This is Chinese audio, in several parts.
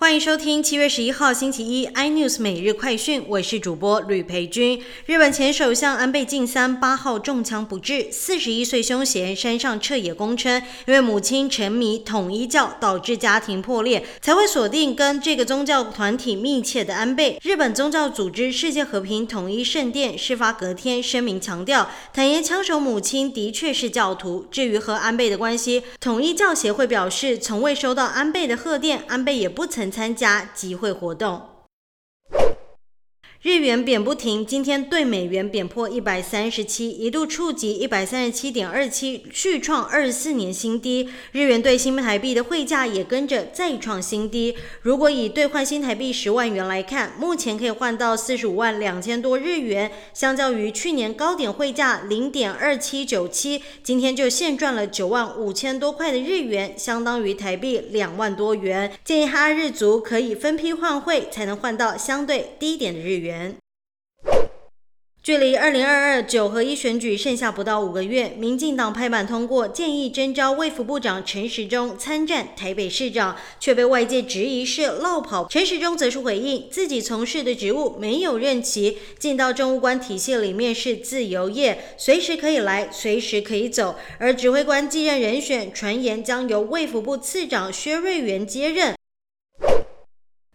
欢迎收听七月十一号星期一 iNews 每日快讯，我是主播吕培军。日本前首相安倍晋三八号中枪不治，四十一岁凶嫌山上彻野公称，因为母亲沉迷统一教导致家庭破裂，才会锁定跟这个宗教团体密切的安倍。日本宗教组织世界和平统一圣殿事发隔天声明强调，坦言枪手母亲的确是教徒。至于和安倍的关系，统一教协会表示从未收到安倍的贺电，安倍也不曾。参加集会活动。日元贬不停，今天对美元贬破一百三十七，一度触及一百三十七点二七，续创二十四年新低。日元对新台币的汇价也跟着再创新低。如果以兑换新台币十万元来看，目前可以换到四十五万两千多日元，相较于去年高点汇价零点二七九七，今天就现赚了九万五千多块的日元，相当于台币两万多元。建议哈日族可以分批换汇，才能换到相对低点的日元元。距离二零二二九合一选举剩下不到五个月，民进党拍板通过建议征召卫福部长陈时中参战台北市长，却被外界质疑是落跑。陈时中则是回应自己从事的职务没有任期，进到政务官体系里面是自由业，随时可以来，随时可以走。而指挥官继任人选传言将由卫福部次长薛瑞元接任。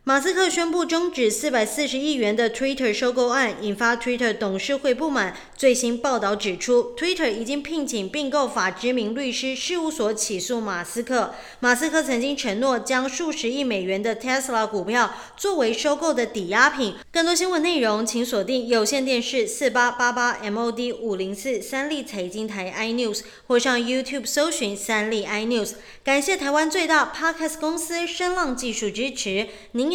马斯克宣布终止四百四十亿元的 Twitter 收购案，引发 Twitter 董事会不满。最新报道指出，Twitter 已经聘请并购法知名律师事务所起诉马斯克。马斯克曾经承诺将数十亿美元的 Tesla 股票作为收购的抵押品。更多新闻内容，请锁定有线电视四八八八 MOD 五零四三立财经台 iNews，或上 YouTube 搜寻三立 iNews。感谢台湾最大 Podcast 公司声浪技术支持。您。